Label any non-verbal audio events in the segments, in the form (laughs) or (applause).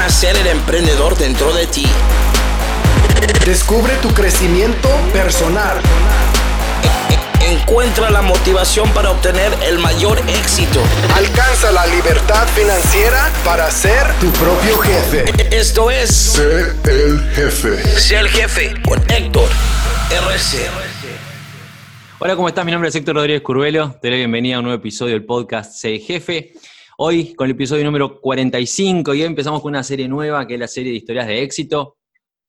Nacer el emprendedor dentro de ti. Descubre tu crecimiento personal. Encuentra la motivación para obtener el mayor éxito. Alcanza la libertad financiera para ser tu propio jefe. Esto es Sé el jefe. Sé el jefe con Héctor RC. Hola, ¿cómo estás? Mi nombre es Héctor Rodríguez Curvelo. Te doy la bienvenida a un nuevo episodio del podcast Sé el jefe. Hoy con el episodio número 45 y hoy empezamos con una serie nueva que es la serie de historias de éxito,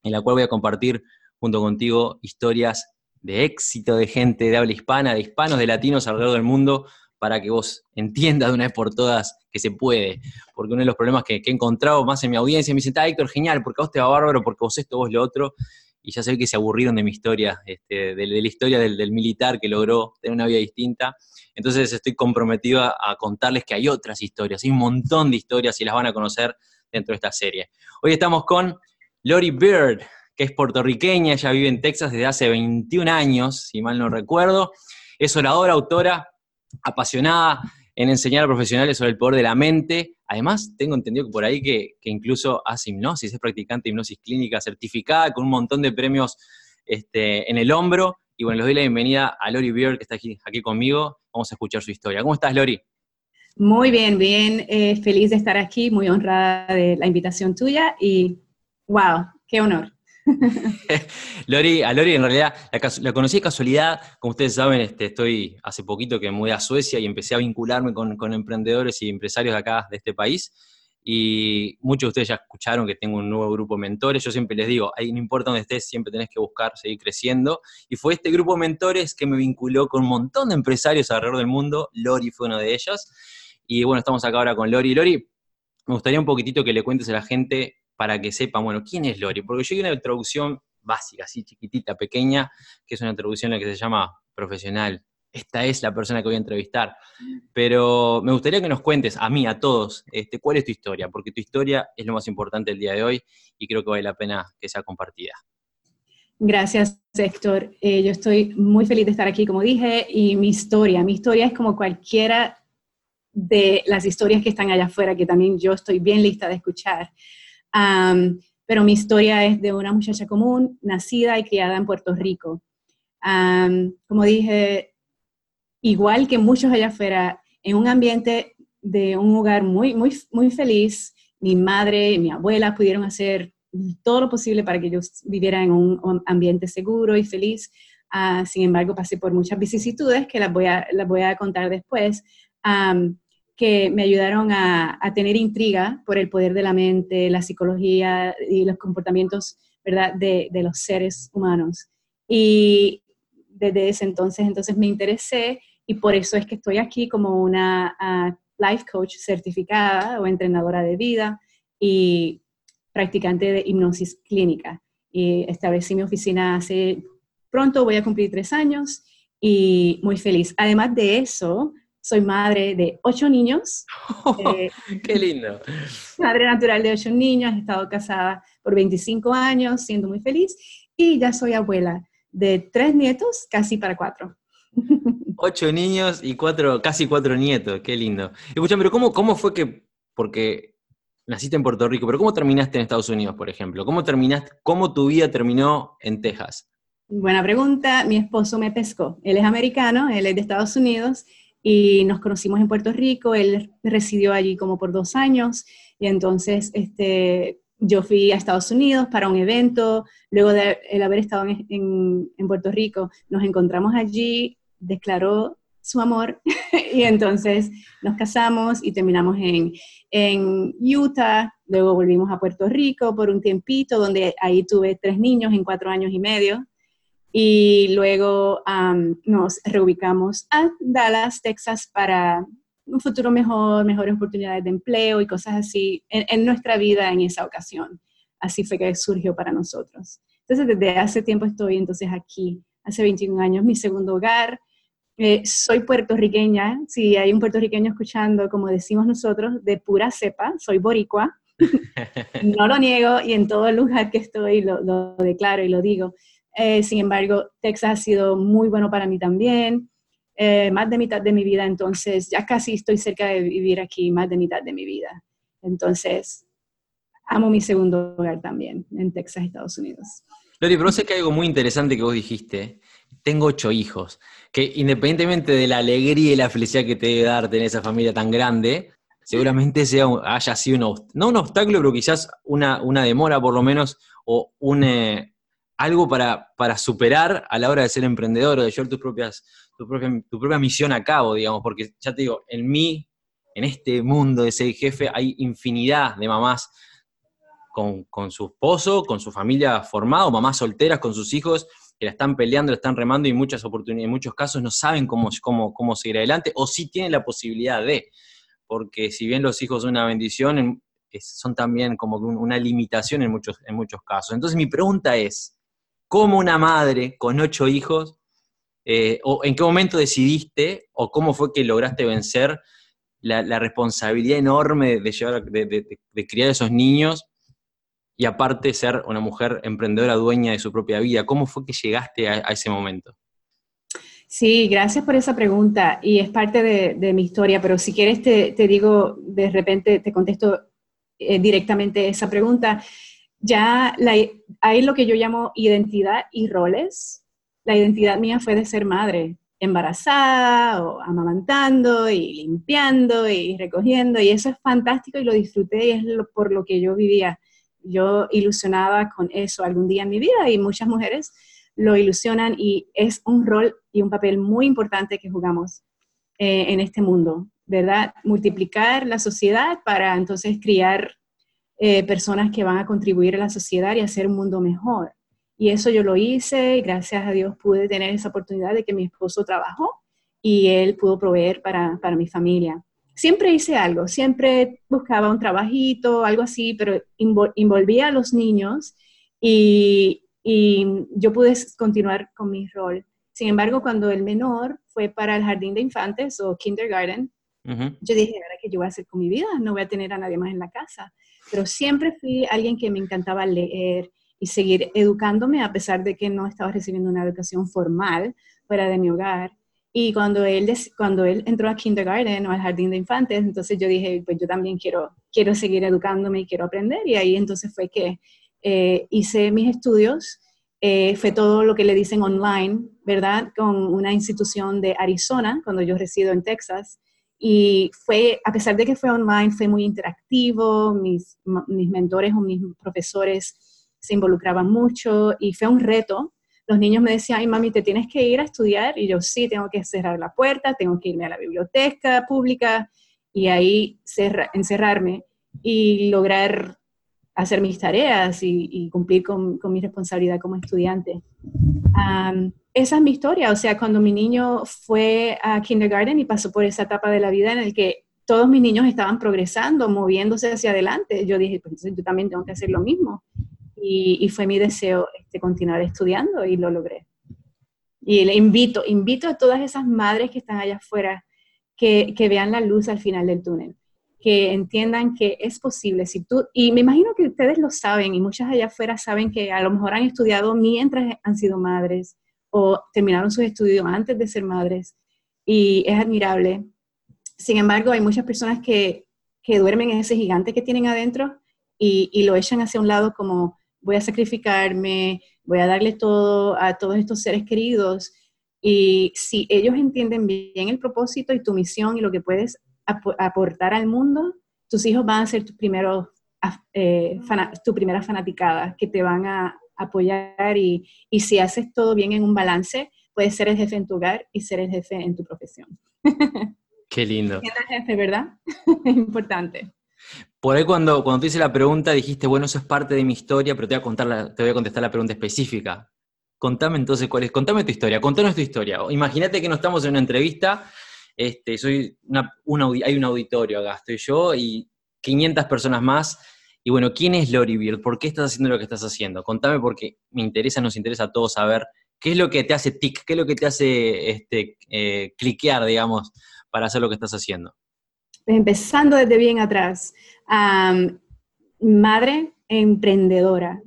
en la cual voy a compartir junto contigo historias de éxito de gente de habla hispana, de hispanos, de latinos alrededor del mundo, para que vos entiendas de una vez por todas que se puede. Porque uno de los problemas que, he encontrado más en mi audiencia, me dicen, ah, Héctor, genial, porque vos te va bárbaro, porque vos esto, vos lo otro, y ya sé que se aburrieron de mi historia, este, de, la historia del, del, militar que logró tener una vida distinta. Entonces estoy comprometido a, a, contarles que hay otras historias, hay un montón de historias y las van a conocer dentro de esta serie. Hoy estamos con Lori Bird, que es puertorriqueña, ella vive en Texas desde hace 21 años, si mal no recuerdo. Es oradora, autora, apasionada en enseñar a profesionales sobre el poder de la mente. Además, tengo entendido que por ahí que, incluso hace hipnosis, es practicante de hipnosis clínica certificada con un montón de premios este, en el hombro. Y bueno, les doy la bienvenida a Lori Beard, que está aquí, aquí conmigo. Vamos a escuchar su historia. ¿Cómo estás, Lori? Muy bien, bien. Eh, feliz de estar aquí, muy honrada de la invitación tuya y wow, qué honor. (laughs) Lori, a Lori en realidad la, conocí de casualidad, como ustedes saben, este, estoy hace poquito que me mudé a Suecia y empecé a vincularme con, emprendedores y empresarios de acá, de este país, y muchos de ustedes ya escucharon que tengo un nuevo grupo de mentores, yo siempre les digo, ahí no importa dónde estés, siempre tenés que buscar seguir creciendo, y fue este grupo de mentores que me vinculó con un montón de empresarios alrededor del mundo, Lori fue uno de ellos, y bueno, estamos acá ahora con Lori. Lori, me gustaría un poquitito que le cuentes a la gente para que sepan, bueno, ¿quién es Lori? Porque yo hay una introducción básica, así chiquitita, pequeña, que es una introducción en la que se llama profesional. Esta es la persona que voy a entrevistar. Pero me gustaría que nos cuentes, a mí, a todos, este, cuál es tu historia, porque tu historia es lo más importante el día de hoy y creo que vale la pena que sea compartida. Gracias, Héctor. Eh, yo estoy muy feliz de estar aquí, como dije, y mi historia, mi historia es como cualquiera de las historias que están allá afuera, que también yo estoy bien lista de escuchar. Pero mi historia es de una muchacha común, nacida y criada en Puerto Rico. Como dije, igual que muchos allá afuera, en un ambiente de un hogar muy, muy, muy feliz, mi madre y mi abuela pudieron hacer todo lo posible para que yo viviera en un ambiente seguro y feliz. Uh, sin embargo, pasé por muchas vicisitudes que las voy a, las voy a contar después. Que me ayudaron a, tener intriga por el poder de la mente, la psicología y los comportamientos ¿verdad? De, los seres humanos. Y desde ese entonces, entonces me interesé y por eso es que estoy aquí como una uh, life coach certificada o entrenadora de vida y practicante de hipnosis clínica. Y establecí mi oficina hace pronto, voy a cumplir tres años y muy feliz. Además de eso, soy madre de ocho niños. Oh, (laughs) eh, ¡Qué lindo! Madre natural de ocho niños, he estado casada por 25 años, siendo muy feliz, y ya soy abuela de tres nietos, casi para cuatro. (laughs) Ocho niños y cuatro, casi cuatro nietos, qué lindo. Escucha, pero ¿cómo, ¿cómo fue que, porque naciste en Puerto Rico, pero cómo terminaste en Estados Unidos, por ejemplo? ¿Cómo terminaste, cómo tu vida terminó en Texas? Buena pregunta. Mi esposo me pescó. Él es americano, él es de Estados Unidos, y nos conocimos en Puerto Rico, él residió allí como por dos años y entonces este, yo fui a Estados Unidos para un evento, luego de el haber estado en, en, en, Puerto Rico, nos encontramos allí, declaró su amor (laughs) y entonces nos casamos y terminamos en, en Utah, luego volvimos a Puerto Rico por un tiempito, donde ahí tuve tres niños en cuatro años y medio, y luego um, nos reubicamos a Dallas, Texas, para un futuro mejor, mejores oportunidades de empleo y cosas así en, en, nuestra vida en esa ocasión. Así fue que surgió para nosotros. Entonces, desde hace tiempo estoy entonces aquí, hace 21 años, mi segundo hogar. Eh, soy puertorriqueña, si hay un puertorriqueño escuchando, como decimos nosotros, de pura cepa, soy boricua. (laughs) no lo niego y en todo lugar que estoy lo, lo declaro y lo digo. Eh, sin embargo, Texas ha sido muy bueno para mí también. Eh, más de mitad de mi vida, entonces ya casi estoy cerca de vivir aquí más de mitad de mi vida. Entonces, amo mi segundo hogar también, en Texas, Estados Unidos. Lori, pero sé que hay algo muy interesante que vos dijiste. Tengo ocho hijos, que independientemente de la alegría y la felicidad que te debe dar tener esa familia tan grande, seguramente sea, haya sido un, no un obstáculo, pero quizás una, una demora por lo menos, o un, eh, algo para, para, superar a la hora de ser emprendedor o de llevar tus propias, tu, propia, tu propia misión a cabo, digamos, porque ya te digo, en mí, en este mundo de ser jefe, hay infinidad de mamás con, con su esposo, con su familia formada, mamás solteras con sus hijos, que la están peleando, la están remando y muchas oportunidades, en muchos casos no saben cómo, cómo, cómo seguir adelante o sí tienen la posibilidad de porque si bien los hijos son una bendición, son también como una limitación en muchos, en muchos casos. Entonces mi pregunta es, ¿cómo una madre con ocho hijos, eh, o en qué momento decidiste, o cómo fue que lograste vencer la, responsabilidad enorme de, llevar, de, criar a esos niños y aparte ser una mujer emprendedora dueña de su propia vida? ¿Cómo fue que llegaste a ese momento? Sí, gracias por esa pregunta y es parte de, mi historia, pero si quieres te, digo, de repente te contesto eh, directamente esa pregunta. Ya hay lo que yo llamo identidad y roles. La identidad mía fue de ser madre, embarazada o amamantando y limpiando y recogiendo y eso es fantástico y lo disfruté y es por lo que yo vivía. Yo ilusionaba con eso algún día en mi vida y muchas mujeres lo ilusionan y es un rol y un papel muy importante que jugamos eh, en este mundo, ¿verdad? Multiplicar la sociedad para entonces criar eh, personas que van a contribuir a la sociedad y hacer un mundo mejor. Y eso yo lo hice y gracias a Dios pude tener esa oportunidad de que mi esposo trabajó y él pudo proveer para, para mi familia. Siempre hice algo, siempre buscaba un trabajito, algo así, pero envolvía a los niños y, y yo pude continuar con mi rol. Sin embargo, cuando el menor fue para el jardín de infantes o kindergarten, yo dije, ahora qué yo voy a hacer con mi vida, no voy a tener a nadie más en la casa. Pero siempre fui alguien que me encantaba leer y seguir educándome a pesar de que no estaba recibiendo una educación formal fuera de mi hogar. Y cuando él, cuando él entró a kindergarten o al jardín de infantes, entonces yo dije, pues yo también quiero, quiero seguir educándome y quiero aprender. Y ahí entonces fue que eh, hice mis estudios, eh, fue todo lo que le dicen online, ¿verdad? Con una institución de Arizona, cuando yo resido en Texas. Y fue, a pesar de que fue online, fue muy interactivo, mis, mis mentores o mis profesores se involucraban mucho y fue un reto. Los niños me decían, ay mami, te tienes que ir a estudiar. Y yo sí, tengo que cerrar la puerta, tengo que irme a la biblioteca pública y ahí encerrarme y lograr hacer mis tareas y, cumplir con, mi responsabilidad como estudiante. Esa es mi historia, o sea, cuando mi niño fue a kindergarten y pasó por esa etapa de la vida en la que todos mis niños estaban progresando, moviéndose hacia adelante, yo dije, pues yo también tengo que hacer lo mismo. Y, fue mi deseo este, continuar estudiando y lo logré. Y le invito, invito a todas esas madres que están allá afuera que, que vean la luz al final del túnel que entiendan que es posible. Si tú, y me imagino que ustedes lo saben y muchas allá afuera saben que a lo mejor han estudiado mientras han sido madres o terminaron sus estudios antes de ser madres y es admirable. Sin embargo, hay muchas personas que, que duermen en ese gigante que tienen adentro y, y lo echan hacia un lado como voy a sacrificarme, voy a darle todo a todos estos seres queridos. Y si ellos entienden bien el propósito y tu misión y lo que puedes aportar al mundo, tus hijos van a ser tus primeros, eh, tu primera fanaticada, que te van a apoyar y, y, si haces todo bien en un balance, puedes ser el jefe en tu hogar y ser el jefe en tu profesión. Qué lindo. jefe, ¿verdad? (laughs) es importante. Por ahí cuando, cuando te hice la pregunta dijiste, bueno, eso es parte de mi historia, pero te voy a, contar te voy a contestar la pregunta específica. Contame entonces cuál es, contame tu historia, contanos tu historia. Imagínate que no estamos en una entrevista este, soy hay un auditorio acá, estoy yo y 500 personas más. Y bueno, ¿quién es Lori Bird? ¿Por qué estás haciendo lo que estás haciendo? Contame porque me interesa, nos interesa a todos saber qué es lo que te hace tic, qué es lo que te hace este, eh, cliquear, digamos, para hacer lo que estás haciendo. Empezando desde bien atrás. madre emprendedora.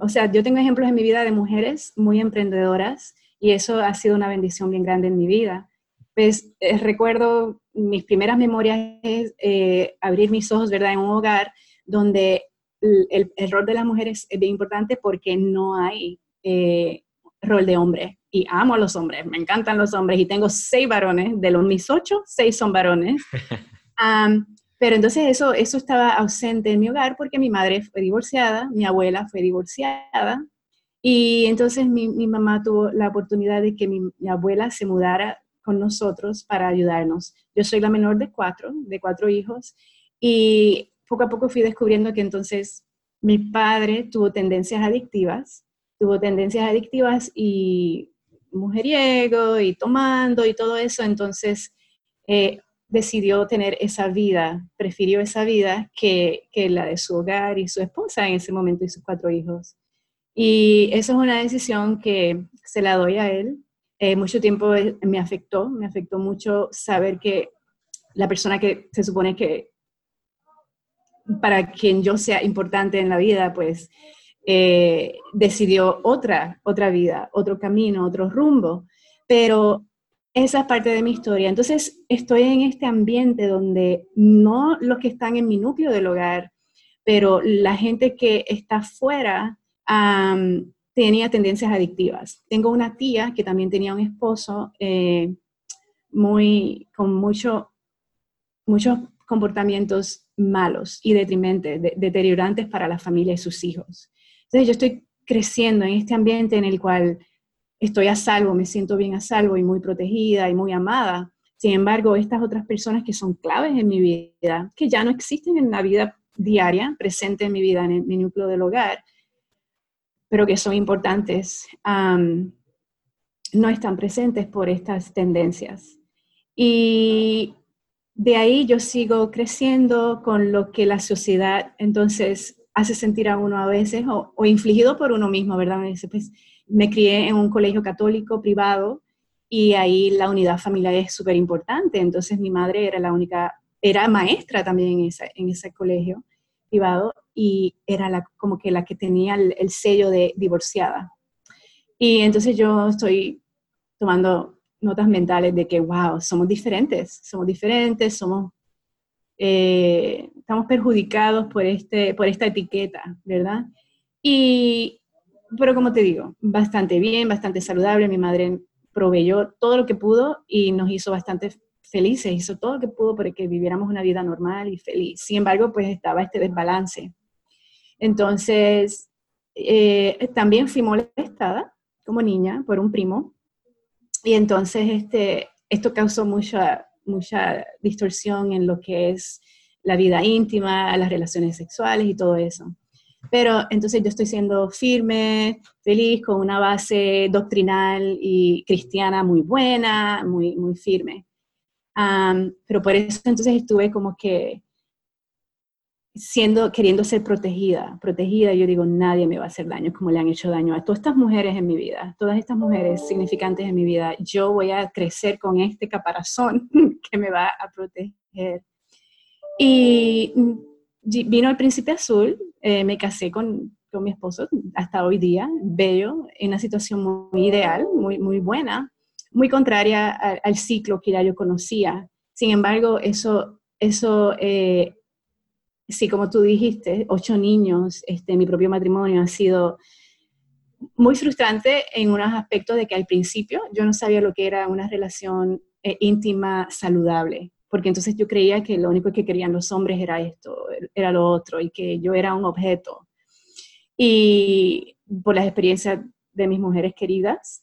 O sea, yo tengo ejemplos en mi vida de mujeres muy emprendedoras y eso ha sido una bendición bien grande en mi vida. Pues eh, recuerdo mis primeras memorias es eh, abrir mis ojos, ¿verdad? En un hogar donde el, rol de las mujeres es bien importante porque no hay eh, rol de hombre. Y amo a los hombres, me encantan los hombres y tengo seis varones, de los mis ocho, seis son varones. (laughs) pero entonces eso, eso estaba ausente en mi hogar porque mi madre fue divorciada, mi abuela fue divorciada y entonces mi, mi mamá tuvo la oportunidad de que mi, mi, abuela se mudara con nosotros para ayudarnos. Yo soy la menor de cuatro, de cuatro hijos y poco a poco fui descubriendo que entonces mi padre tuvo tendencias adictivas, tuvo tendencias adictivas y mujeriego y tomando y todo eso, entonces eh, decidió tener esa vida, prefirió esa vida que, que, la de su hogar y su esposa en ese momento y sus cuatro hijos. Y eso es una decisión que se la doy a él. Eh, mucho tiempo me afectó, me afectó mucho saber que la persona que se supone que para quien yo sea importante en la vida, pues eh, decidió otra, otra vida, otro camino, otro rumbo. Pero esa es parte de mi historia. Entonces, estoy en este ambiente donde no los que están en mi núcleo del hogar, pero la gente que está fuera tenía tendencias adictivas. Tengo una tía que también tenía un esposo eh, muy, con mucho, muchos comportamientos malos y detrimentes, deteriorantes para la familia y sus hijos. Entonces yo estoy creciendo en este ambiente en el cual estoy a salvo, me siento bien a salvo y muy protegida y muy amada. Sin embargo, estas otras personas que son claves en mi vida, que ya no existen en la vida diaria, presente en mi vida, en mi núcleo del hogar, pero que son importantes, no están presentes por estas tendencias. Y de ahí yo sigo creciendo con lo que la sociedad entonces hace sentir a uno a veces o, infligido por uno mismo, ¿verdad? Me, pues, me crié en un colegio católico privado y ahí la unidad familiar es súper importante. Entonces mi madre era la única, era maestra también en, ese colegio privado y era como que la que tenía el sello de divorciada. Y entonces yo estoy tomando notas mentales de que, wow, somos diferentes, somos diferentes, somos, eh, estamos perjudicados por, este, por esta etiqueta, ¿verdad? Y, pero como te digo, bastante bien, bastante saludable, mi madre proveyó todo lo que pudo y nos hizo bastante felices, hizo todo lo que pudo para que viviéramos una vida normal y feliz. Sin embargo, pues estaba este desbalance. Entonces, eh, también fui molestada como niña por un primo y entonces este, esto causó mucha, mucha distorsión en lo que es la vida íntima, las relaciones sexuales y todo eso. Pero entonces yo estoy siendo firme, feliz, con una base doctrinal y cristiana muy buena, muy, muy firme. pero por eso entonces estuve como que siendo, queriendo ser protegida, protegida, yo digo, nadie me va a hacer daño como le han hecho daño a todas estas mujeres en mi vida, todas estas mujeres significantes en mi vida, yo voy a crecer con este caparazón (laughs) que me va a proteger. Y vino el príncipe azul, eh, me casé con, con, mi esposo hasta hoy día, bello, en una situación muy ideal, muy, muy buena, muy contraria al, ciclo que ya yo conocía. Sin embargo, eso, eso eh, sí, como tú dijiste, ocho niños, este, mi propio matrimonio ha sido muy frustrante en unos aspectos de que al principio yo no sabía lo que era una relación eh, íntima saludable, porque entonces yo creía que lo único que querían los hombres era esto, era lo otro, y que yo era un objeto. Y por las experiencias de mis mujeres queridas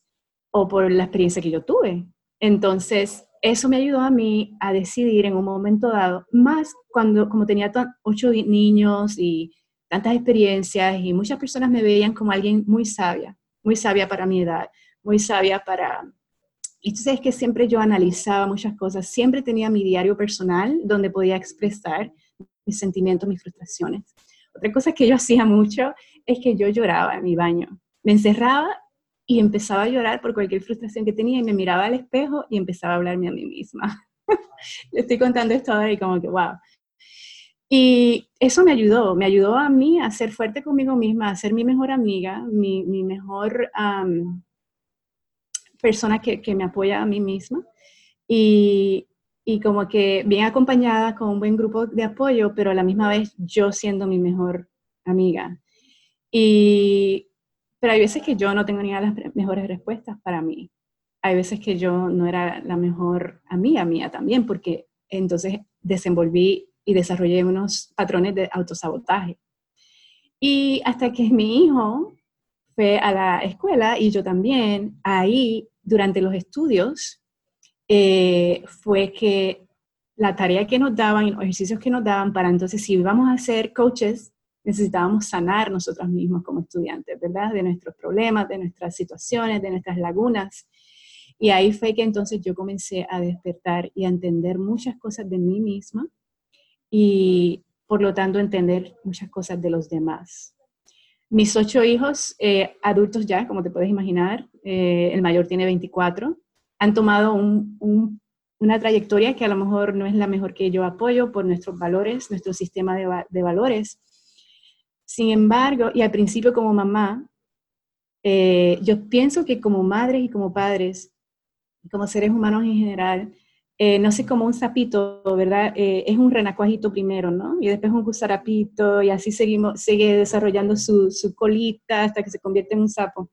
o por la experiencia que yo tuve. Entonces, eso me ayudó a mí a decidir en un momento dado, más cuando como tenía ocho niños y tantas experiencias y muchas personas me veían como alguien muy sabia, muy sabia para mi edad, muy sabia para... Tú sabes que siempre yo analizaba muchas cosas, siempre tenía mi diario personal donde podía expresar mis sentimientos, mis frustraciones. Otra cosa que yo hacía mucho es que yo lloraba en mi baño. Me encerraba y empezaba a llorar por cualquier frustración que tenía y me miraba al espejo y empezaba a hablarme a mí misma. (laughs) Le estoy contando esto ahora y como que, wow. Y eso me ayudó, me ayudó a mí a ser fuerte conmigo misma, a ser mi mejor amiga, mi, mi mejor persona que, que, me apoya a mí misma. Y, y como que bien acompañada con un buen grupo de apoyo, pero a la misma vez yo siendo mi mejor amiga. Y, pero hay veces que yo no tengo ni las mejores respuestas para mí. Hay veces que yo no era la mejor amiga mía también, porque entonces desenvolví y desarrollé unos patrones de autosabotaje. Y hasta que mi hijo fue a la escuela y yo también, ahí durante los estudios, eh, fue que la tarea que nos daban, los ejercicios que nos daban para entonces, si íbamos a ser coaches, necesitábamos sanar nosotros mismos como estudiantes, ¿verdad? De nuestros problemas, de nuestras situaciones, de nuestras lagunas. Y ahí fue que entonces yo comencé a despertar y a entender muchas cosas de mí misma y por lo tanto entender muchas cosas de los demás. Mis ocho hijos, eh, adultos ya, como te puedes imaginar, eh, el mayor tiene 24, han tomado una trayectoria que a lo mejor no es la mejor que yo apoyo por nuestros valores, nuestro sistema de, valores. Sin embargo, y al principio como mamá, eh, yo pienso que como madres y como padres, como seres humanos en general, eh, no sé, como un sapito, ¿verdad? Eh, es un renacuajito primero, ¿no? Y después un gusarapito y así seguimos, sigue desarrollando su, su, colita hasta que se convierte en un sapo.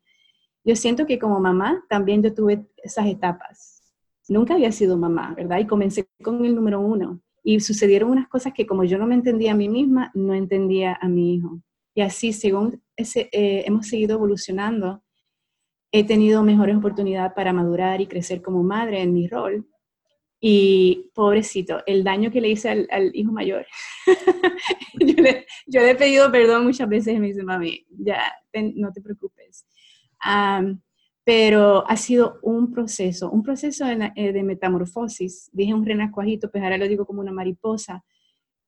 Yo siento que como mamá también yo tuve esas etapas. Nunca había sido mamá, ¿verdad? Y comencé con el número uno. Y sucedieron unas cosas que como yo no me entendía a mí misma, no entendía a mi hijo. Y así, según ese, eh, hemos seguido evolucionando, he tenido mejores oportunidades para madurar y crecer como madre en mi rol y pobrecito, el daño que le hice al, hijo mayor. (laughs) yo, le, yo, he pedido perdón muchas veces y me dice, ya, no te preocupes. pero ha sido un proceso, un proceso de, eh, de, metamorfosis. Dije un renacuajito, pues ahora lo digo como una mariposa,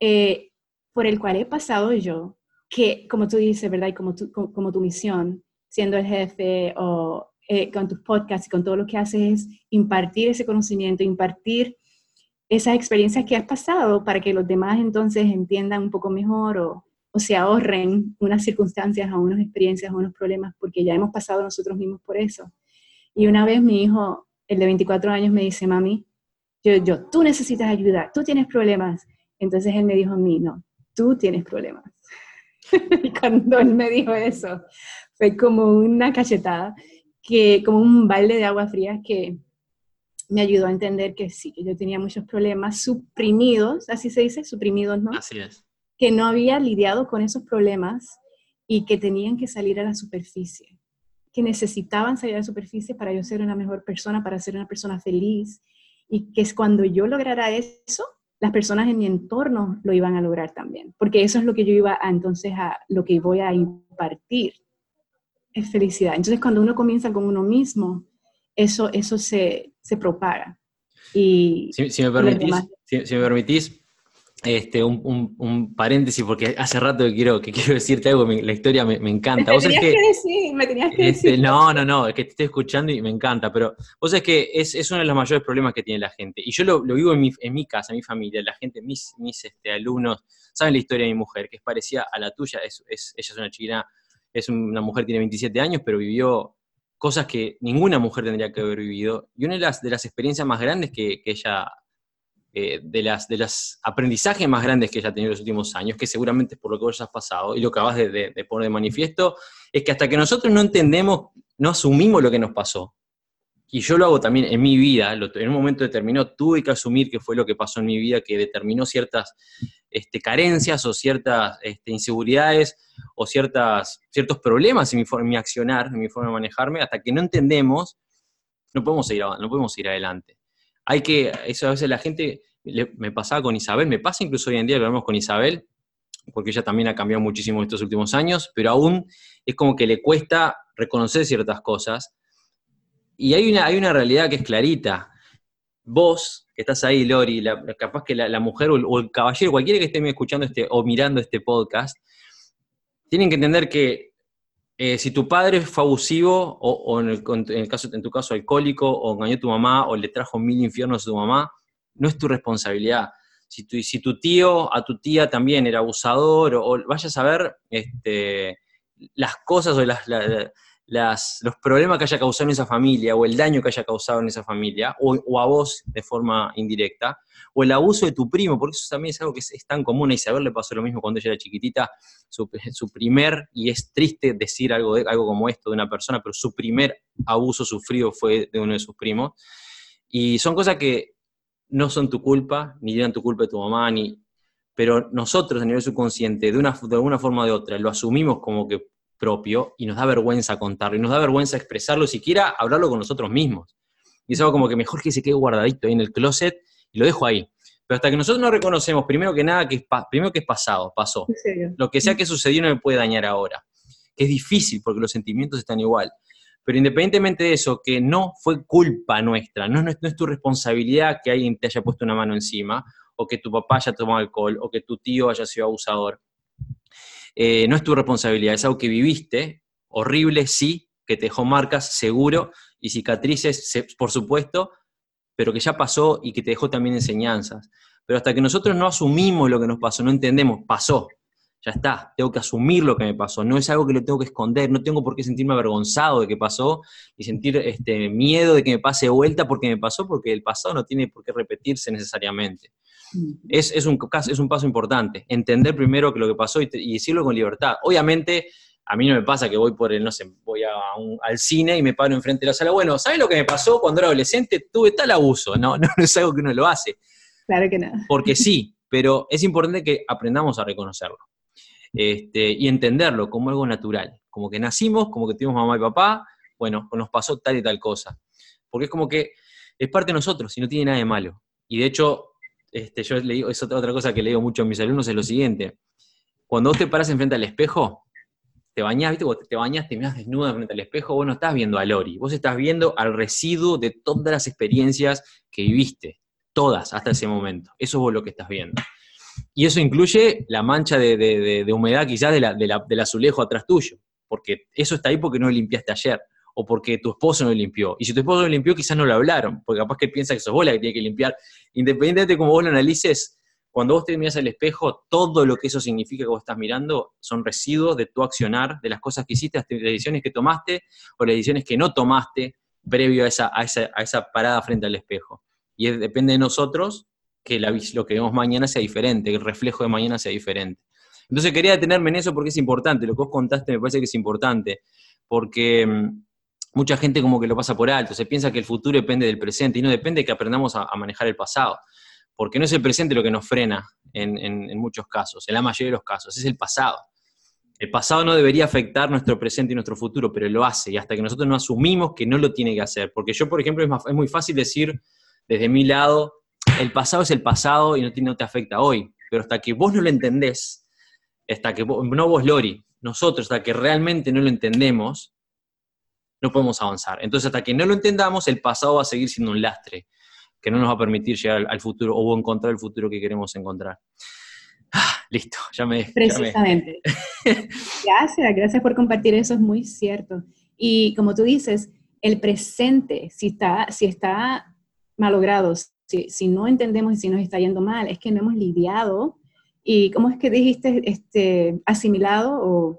eh, por el cual he pasado yo, que como tú dices, ¿verdad? Y como tu, como tu misión, siendo el jefe o eh, con tus podcasts y con todo lo que haces es impartir ese conocimiento, impartir esas experiencias que has pasado para que los demás entonces entiendan un poco mejor o, o se ahorren unas circunstancias o unas experiencias o unos problemas porque ya hemos pasado nosotros mismos por eso. Y una vez mi hijo, el de 24 años, me dice, mami, yo, yo, tú necesitas ayuda, tú tienes problemas. Entonces él me dijo a mí, no, tú tienes problemas. (laughs) y cuando él me dijo eso, fue como una cachetada que como un balde de agua fría que me ayudó a entender que sí, que yo tenía muchos problemas suprimidos, así se dice, suprimidos, ¿no? Así es. Que no había lidiado con esos problemas y que tenían que salir a la superficie, que necesitaban salir a la superficie para yo ser una mejor persona, para ser una persona feliz, y que es cuando yo lograra eso, las personas en mi entorno lo iban a lograr también, porque eso es lo que yo iba a, entonces a, lo que voy a impartir es felicidad. Entonces, cuando uno comienza con uno mismo, eso, eso se, se propaga. Y si, me permitís, si, me permitís este, un, un, paréntesis, porque hace rato que quiero, que quiero decirte algo, la historia me, me encanta. Me tenías que, decir, me tenías que este, decir. No, no, no, es que te estoy escuchando y me encanta, pero vos sabés que es, es, uno de los mayores problemas que tiene la gente. Y yo lo, lo vivo en mi, en mi, casa, en mi familia, la gente, mis, mis este, alumnos, saben la historia de mi mujer, que es parecida a la tuya, es, es, ella es una chiquina es una mujer, tiene 27 años, pero vivió cosas que ninguna mujer tendría que haber vivido. Y una de las, de las experiencias más grandes que, ella, eh, de, las, de los aprendizajes más grandes que ella ha tenido en los últimos años, que seguramente es por lo que vos has pasado y lo que acabas de, de, poner de manifiesto, es que hasta que nosotros no entendemos, no asumimos lo que nos pasó, y yo lo hago también en mi vida, en un momento determinado tuve que asumir que fue lo que pasó en mi vida, que determinó ciertas este, carencias o ciertas este, inseguridades o ciertas, ciertos problemas en mi, forma, mi accionar, en mi forma de manejarme, hasta que no entendemos, no podemos seguir, no podemos ir adelante. Hay que, eso a veces la gente, me pasaba con Isabel, me pasa incluso hoy en día, lo vemos con Isabel, porque ella también ha cambiado muchísimo estos últimos años, pero aún es como que le cuesta reconocer ciertas cosas y hay una, hay una realidad que es clarita. Vos, que estás ahí, Lori, capaz que la, mujer o el, caballero, cualquiera que esté escuchando este, o mirando este podcast, tienen que entender que eh, si tu padre fue abusivo, o, en, el, caso, en tu caso alcohólico, o engañó a tu mamá, o le trajo mil infiernos a tu mamá, no es tu responsabilidad. Si tu, si tu tío a tu tía también era abusador, o, vayas a ver este, las cosas o las, los problemas que haya causado en esa familia o el daño que haya causado en esa familia, o, a vos de forma indirecta, o el abuso de tu primo, porque eso también es algo que es, tan común. A Isabel le pasó lo mismo cuando ella era chiquitita, su, primer, y es triste decir algo, de, algo como esto de una persona, pero su primer abuso sufrido fue de uno de sus primos. Y son cosas que no son tu culpa, ni eran tu culpa de tu mamá, ni, pero nosotros a nivel subconsciente, de, una, de alguna forma o de otra, lo asumimos como que propio y nos da vergüenza contarlo y nos da vergüenza expresarlo, siquiera hablarlo con nosotros mismos. Y es algo como que mejor que se quede guardadito ahí en el closet y lo dejo ahí. Pero hasta que nosotros no reconocemos, primero que nada, que es, primero que es pasado, pasó. Lo que sea que sucedió no me puede dañar ahora. Que es difícil porque los sentimientos están igual. Pero independientemente de eso, que no fue culpa nuestra, no, no, es, no es tu responsabilidad que alguien te haya puesto una mano encima, o que tu papá haya tomado alcohol, o que tu tío haya sido abusador. Eh, no es tu responsabilidad, es algo que viviste, horrible, sí, que te dejó marcas, seguro, y cicatrices, por supuesto, pero que ya pasó y que te dejó también enseñanzas. Pero hasta que nosotros no asumimos lo que nos pasó, no entendemos, pasó, ya está, tengo que asumir lo que me pasó, no es algo que lo tengo que esconder, no tengo por qué sentirme avergonzado de que pasó y sentir este, miedo de que me pase vuelta porque me pasó, porque el pasado no tiene por qué repetirse necesariamente. Es, un, es un paso importante, entender primero que lo que pasó y, decirlo con libertad. Obviamente, a mí no me pasa que voy por el, no sé, voy al cine y me paro enfrente de la sala. Bueno, ¿sabes lo que me pasó cuando era adolescente? Tuve tal abuso. No, no es algo que uno lo hace. Claro que no. Porque (laughs) sí, pero es importante que aprendamos a reconocerlo. Este, y entenderlo como algo natural. Como que nacimos, como que tuvimos mamá y papá, bueno, nos pasó tal y tal cosa. Porque es como que es parte de nosotros y no tiene nada de malo. Y de hecho, este, yo le digo, es otra, otra cosa que le digo mucho a mis alumnos, es lo siguiente. Cuando vos te paras enfrente al espejo, te bañás, ¿viste? Cuando te bañas, te miras desnuda frente al espejo, vos no estás viendo a Lori, vos estás viendo al residuo de todas las experiencias que viviste, todas hasta ese momento. Eso es vos lo que estás viendo. Y eso incluye la mancha de, humedad quizás de la, del azulejo atrás tuyo, porque eso está ahí porque no lo limpiaste ayer o porque tu esposo no limpió. Y si tu esposo no limpió, quizás no lo hablaron, porque capaz que piensa que sos vos la que tiene que limpiar. Independientemente de cómo vos lo analices, cuando vos te miras al espejo, todo lo que eso significa que vos estás mirando son residuos de tu accionar, de las cosas que hiciste, las decisiones que tomaste o las decisiones que no tomaste previo a esa, a esa, parada frente al espejo. Y depende de nosotros que lo que vemos mañana sea diferente, que el reflejo de mañana sea diferente. Entonces quería detenerme en eso porque es importante, lo que vos contaste me parece que es importante, porque mm, mucha gente como que lo pasa por alto, se piensa que el futuro depende del presente y no depende de que aprendamos a, manejar el pasado, porque no es el presente lo que nos frena en, muchos casos, en la mayoría de los casos, es el pasado. El pasado no debería afectar nuestro presente y nuestro futuro, pero lo hace, y hasta que nosotros no asumimos que no lo tiene que hacer. Porque yo, por ejemplo, es, muy fácil decir desde mi lado, el pasado es el pasado y no, no te afecta hoy, pero hasta que vos no lo entendés, hasta que no vos, Lori, nosotros, hasta que realmente no lo entendemos, no podemos avanzar. Entonces, hasta que no lo entendamos, el pasado va a seguir siendo un lastre que no nos va a permitir llegar al, futuro o encontrar el futuro que queremos encontrar. Ah, listo, ya me... Precisamente. (laughs) gracias, gracias por compartir eso, es muy cierto. Y como tú dices, el presente, si está, si está malogrado, si, si no entendemos y si nos está yendo mal, es que no hemos lidiado y, ¿cómo es que dijiste? Este, asimilado o...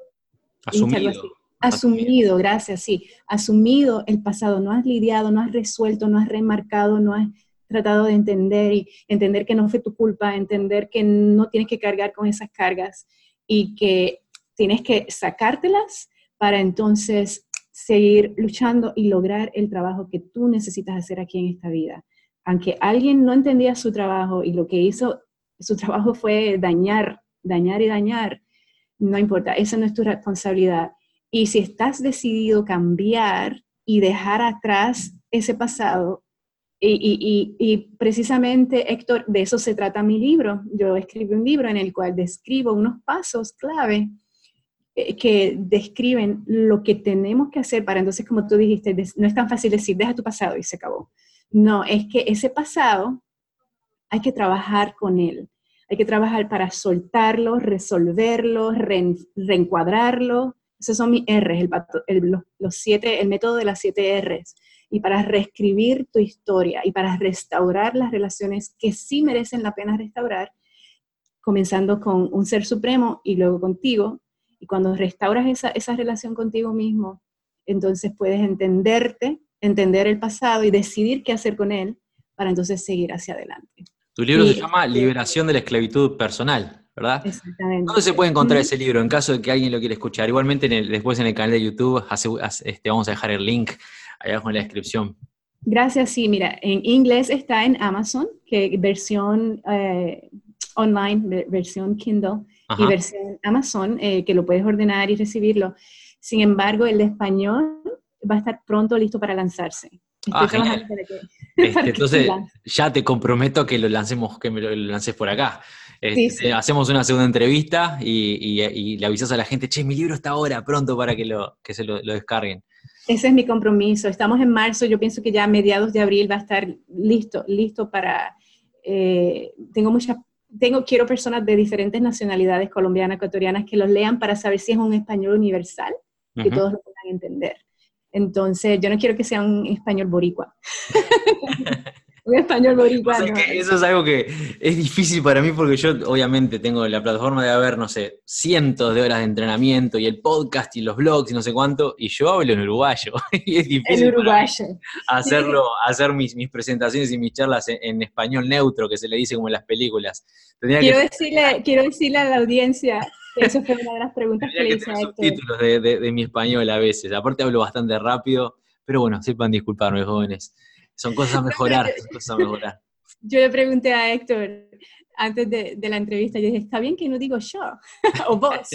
Asumido. Asumido, gracias, sí. Asumido el pasado, no has lidiado, no has resuelto, no has remarcado, no has tratado de entender y entender que no fue tu culpa, entender que no tienes que cargar con esas cargas y que tienes que sacártelas para entonces seguir luchando y lograr el trabajo que tú necesitas hacer aquí en esta vida. Aunque alguien no entendía su trabajo y lo que hizo, su trabajo fue dañar, dañar y dañar, no importa, esa no es tu responsabilidad. Y si estás decidido cambiar y dejar atrás ese pasado, y, precisamente, Héctor, de eso se trata mi libro. Yo escribí un libro en el cual describo unos pasos clave eh, que describen lo que tenemos que hacer para entonces, como tú dijiste, no es tan fácil decir, deja tu pasado y se acabó. No, es que ese pasado hay que trabajar con él. Hay que trabajar para soltarlo, resolverlo, reencuadrarlo, esos son mis R's, el, los, siete, el método de las siete R's. Y para reescribir tu historia y para restaurar las relaciones que sí merecen la pena restaurar, comenzando con un ser supremo y luego contigo. Y cuando restauras esa, esa relación contigo mismo, entonces puedes entenderte, entender el pasado y decidir qué hacer con él para entonces seguir hacia adelante. Tu libro se llama Liberación de la esclavitud personal, ¿verdad? Exactamente. ¿Dónde se puede encontrar ese libro en caso de que alguien lo quiera escuchar? Igualmente después en el canal de YouTube este, vamos a dejar el link ahí abajo en la descripción. Gracias, sí, mira, en inglés está en Amazon, que versión eh, online, versión Kindle y versión Amazon, eh, que lo puedes ordenar y recibirlo. Sin embargo, el de español va a estar pronto listo para lanzarse. Ah, (laughs) este, entonces, ya te comprometo que lo lancemos, que me lo lances por acá. Este, hacemos una segunda entrevista y, le avisas a la gente, che, mi libro está ahora, pronto para que, lo, que se lo, descarguen. Ese es mi compromiso. Estamos en marzo, yo pienso que ya a mediados de abril va a estar listo, listo para... Eh, tengo muchas, tengo, quiero personas de diferentes nacionalidades, colombianas, ecuatorianas, que los lean para saber si es un español universal, que todos lo puedan entender. Entonces, yo no quiero que sea un español boricua. (laughs) un español boricua. (laughs) eso es algo que es difícil para mí porque yo obviamente tengo la plataforma de haber, no sé, cientos de horas de entrenamiento y el podcast y los blogs y no sé cuánto, y yo hablo en uruguayo. (laughs) y es difícil uruguayo. hacerlo, hacer mis, mis, presentaciones y mis charlas en, español neutro, que se le dice como en las películas. quiero, decirle, quiero decirle a la audiencia eso fue una de las preguntas que, le hice a subtítulos de, de, mi español a veces. Aparte hablo bastante rápido, pero bueno, sepan disculparme, jóvenes. Son cosas a mejorar, son cosas a mejorar. Yo le pregunté a Héctor antes de, de, la entrevista, yo dije, está bien que no digo yo, (laughs) o vos.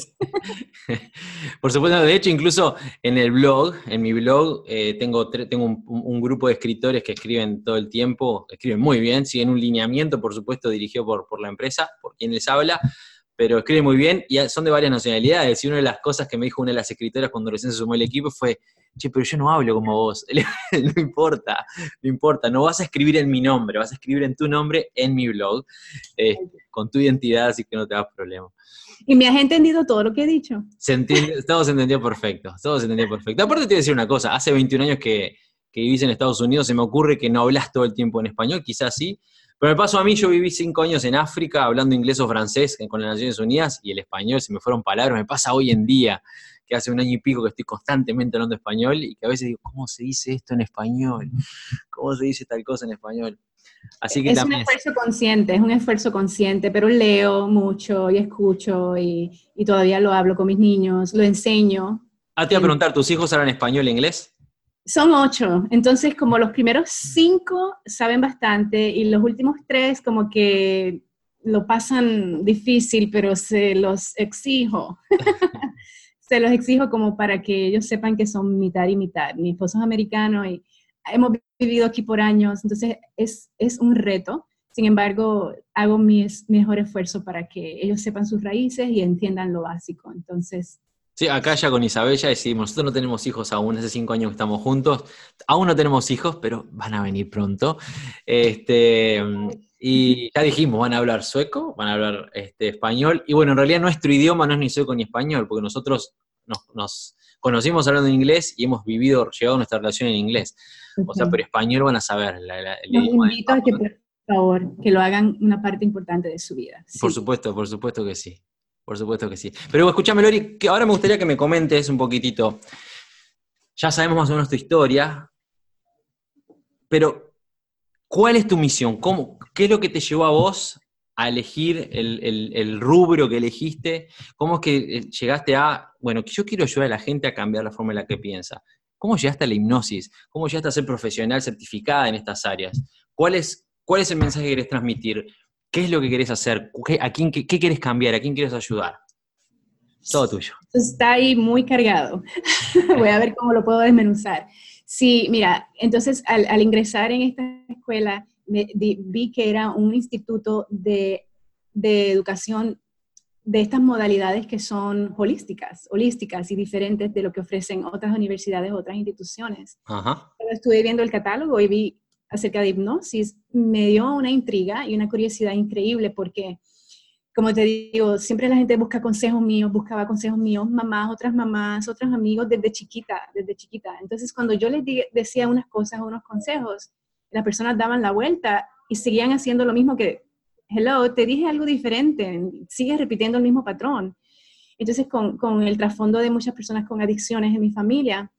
(laughs) Por supuesto, de hecho, incluso en el blog, en mi blog, eh, tengo, tengo un, un, grupo de escritores que escriben todo el tiempo, escriben muy bien, siguen un lineamiento, por supuesto, dirigido por, por la empresa, por quien les habla, pero escribe muy bien y son de varias nacionalidades. Y una de las cosas que me dijo una de las escritoras cuando recién se sumó el equipo fue, che, pero yo no hablo como vos. (laughs) no importa, no importa, no vas a escribir en mi nombre, vas a escribir en tu nombre en mi blog, eh, con tu identidad, así que no te das problema. ¿Y me has entendido todo lo que he dicho? Se entiende, todo se entendió perfecto, todo se entendió perfecto. Aparte te voy a decir una cosa, hace 21 años que, que vivís en Estados Unidos, se me ocurre que no hablas todo el tiempo en español, quizás sí, pero me pasó a mí, yo viví cinco años en África hablando inglés o francés con las Naciones Unidas y el español se me fueron palabras. Me pasa hoy en día, que hace un año y pico que estoy constantemente hablando español y que a veces digo, ¿cómo se dice esto en español? (laughs) ¿Cómo se dice tal cosa en español? Así que es un esfuerzo consciente, es un esfuerzo consciente, pero leo mucho y escucho y, y todavía lo hablo con mis niños, lo enseño. Ah, te iba a preguntar, ¿tus hijos hablan español e inglés? Son ocho, entonces como los primeros cinco saben bastante y los últimos tres como que lo pasan difícil, pero se los exijo. (laughs) (laughs) se los exijo como para que ellos sepan que son mitad y mitad. Mi esposo es americano y hemos vivido aquí por años, entonces es, es un reto. Sin embargo, hago mi mejor esfuerzo para que ellos sepan sus raíces y entiendan lo básico. Entonces, Sí, acá ya con Isabel ya decimos, nosotros no tenemos hijos aún, hace cinco años que estamos juntos, aún no tenemos hijos, pero van a venir pronto. Este, y ya dijimos, van a hablar sueco, van a hablar este, español, y bueno, en realidad nuestro idioma no es ni sueco ni español, porque nosotros nos, conocimos hablando en inglés y hemos vivido, llegado a nuestra relación en inglés. O sea, pero español van a saber el idioma. invito a que, por favor, que lo hagan una parte importante de su vida. Por supuesto, por supuesto que sí. Por supuesto que sí. Pero escúchame, Lori, que ahora me gustaría que me comentes un poquitito. Ya sabemos más o menos tu historia, pero ¿cuál es tu misión? ¿Cómo, ¿Qué es lo que te llevó a vos a elegir el, rubro que elegiste? ¿Cómo es que eh, llegaste a, bueno, yo quiero ayudar a la gente a cambiar la forma en la que piensa? ¿Cómo llegaste a la hipnosis? ¿Cómo llegaste a ser profesional certificada en estas áreas? ¿Cuál es, cuál es el mensaje que querés transmitir? ¿Qué es lo que querés hacer? ¿Qué, a quién, qué, quieres cambiar? ¿A quién quieres ayudar? Todo tuyo. Está ahí muy cargado. (laughs) Voy a ver cómo lo puedo desmenuzar. Sí, mira, entonces al, ingresar en esta escuela vi que era un instituto de, educación de estas modalidades que son holísticas, holísticas y diferentes de lo que ofrecen otras universidades, otras instituciones. Ajá. estuve viendo el catálogo y vi acerca de hipnosis, me dio una intriga y una curiosidad increíble porque, como te digo, siempre la gente busca consejos míos, buscaba consejos míos, mamás, otras mamás, otros amigos desde chiquita, desde chiquita. Entonces, cuando yo les decía unas cosas, unos consejos, las personas daban la vuelta y seguían haciendo lo mismo que, hello, te dije algo diferente, sigues repitiendo el mismo patrón. Entonces, con, con el trasfondo de muchas personas con adicciones en mi familia,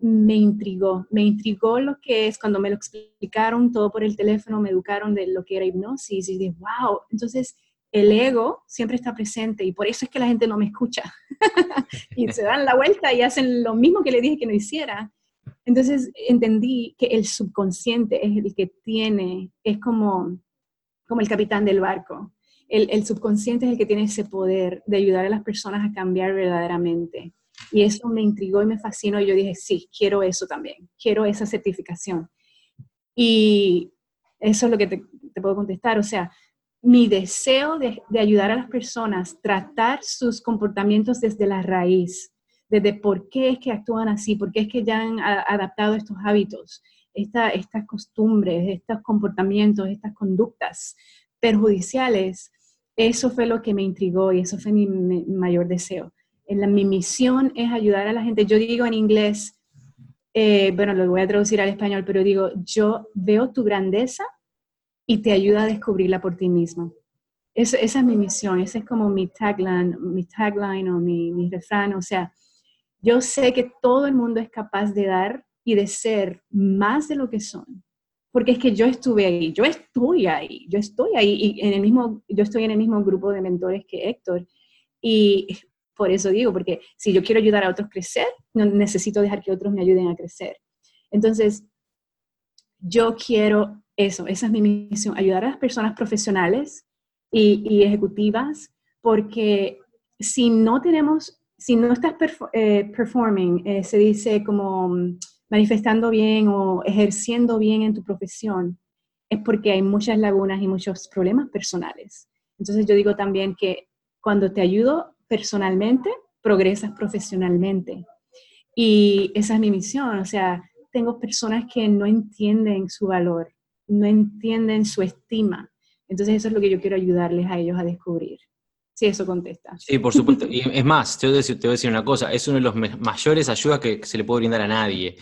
me intrigó, me intrigó lo que es cuando me lo explicaron todo por el teléfono, me educaron de lo que era hipnosis y dije, wow, entonces el ego siempre está presente y por eso es que la gente no me escucha. (laughs) y se dan la vuelta y hacen lo mismo que le dije que no hiciera. Entonces entendí que el subconsciente es el que tiene, es como, como el capitán del barco. El, el subconsciente es el que tiene ese poder de ayudar a las personas a cambiar verdaderamente. Y eso me intrigó y me fascinó y yo dije, sí, quiero eso también, quiero esa certificación. Y eso es lo que te, puedo contestar. O sea, mi deseo de, ayudar a las personas, tratar sus comportamientos desde la raíz, desde por qué es que actúan así, por qué es que ya han adaptado estos hábitos, estas costumbres, estos comportamientos, estas conductas perjudiciales, eso fue lo que me intrigó y eso fue mi, mayor deseo. En mi misión es ayudar a la gente. Yo digo en inglés, eh, bueno, lo voy a traducir al español, pero digo, yo veo tu grandeza y te ayuda a descubrirla por ti mismo. esa es mi misión, ese es como mi tagline, mi tagline o mi, mi refrán. O sea, yo sé que todo el mundo es capaz de dar y de ser más de lo que son. Porque es que yo estuve ahí, yo estoy ahí, yo estoy ahí y en el mismo, yo estoy en el mismo grupo de mentores que Héctor. Y por eso digo, porque si yo quiero ayudar a otros a crecer, no necesito dejar que otros me ayuden a crecer. Entonces, yo quiero eso, esa es mi misión, ayudar a las personas profesionales y, ejecutivas, porque si no tenemos, si no estás eh, performing, eh, se dice como mm, manifestando bien o ejerciendo bien en tu profesión, es porque hay muchas lagunas y muchos problemas personales. Entonces yo digo también que cuando te ayudo personalmente, progresas profesionalmente. Y esa es mi misión, o sea, tengo personas que no entienden su valor no entienden su estima. Entonces eso es lo que yo quiero ayudarles a ellos a descubrir. Si eso contesta. Sí, por supuesto. Y es más, te voy, a decir, te voy a decir una cosa, es uno de los mayores ayudas que se le puede brindar a nadie,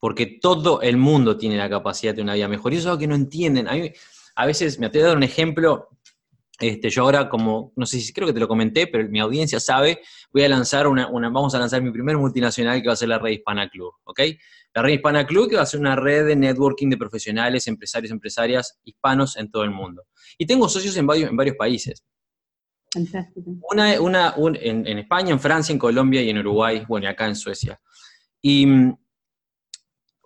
porque todo el mundo tiene la capacidad de una vida mejor. Y eso es algo que no entienden. A, a veces, me te voy a dar un ejemplo, este, yo ahora como, no sé si creo que te lo comenté, pero mi audiencia sabe, voy a lanzar una, vamos a lanzar mi primer multinacional que va a ser la Red Hispana Club, ¿ok? La Red Hispana Club que va a ser una red de networking de profesionales, empresarios, empresarias hispanos en todo el mundo. Y tengo socios en varios, en varios países. Una, una en, España, en Francia, en Colombia y en Uruguay, bueno, y acá en Suecia. Y mm,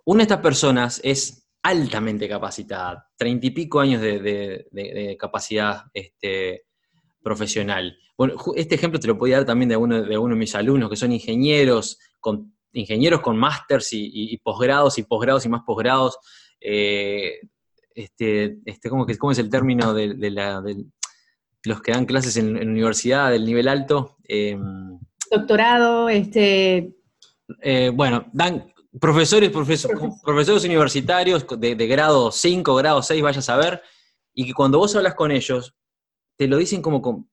una de estas personas es altamente capacitada, treinta y pico años de, capacidad este, profesional. Bueno, este ejemplo te lo podía dar también de uno de, uno de mis alumnos, que son ingenieros, con, ingenieros con másters y, posgrados y posgrados y más posgrados. Eh, este, este, ¿cómo, es el término de, los que dan clases en, universidad del nivel alto? Em, Doctorado, este... Eh, bueno, dan Profesores, profesores universitarios de, grado 5, grado 6, vaya a saber, y que cuando vos hablas con ellos, te lo dicen como con,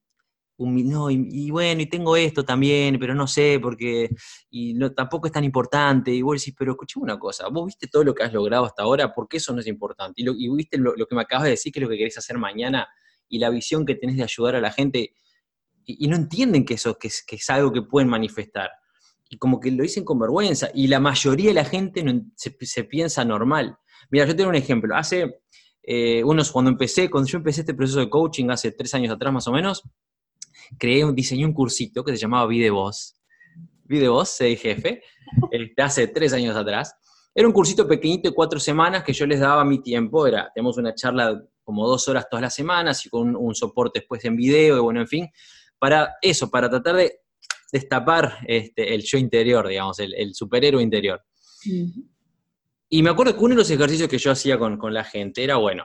no, y, bueno, y tengo esto también, pero no sé, porque, y no, tampoco es tan importante, y vos decís, pero escuchame una cosa, vos viste todo lo que has logrado hasta ahora, ¿por qué eso no es importante? Y, lo, viste lo, que me acabas de decir, que es lo que querés hacer mañana, y la visión que tenés de ayudar a la gente, y, no entienden que eso que es algo que pueden manifestar y como que lo dicen con vergüenza, y la mayoría de la gente se, piensa normal. Mira, yo tengo un ejemplo. Hace eh, unos, cuando empecé, cuando yo empecé este proceso de coaching hace tres años atrás más o menos, creé, un, diseñé un cursito que se llamaba Vide Voz. Vide Voz, soy jefe, este, hace tres años atrás. Era un cursito pequeñito de cuatro semanas que yo les daba mi tiempo. Era, tenemos una charla como dos horas todas las semanas y con un, soporte después en video, y bueno, en fin, para eso, para tratar de destapar este, el yo interior, digamos, el, superhéroe interior. Y me acuerdo que uno de los ejercicios que yo hacía con, la gente era, bueno,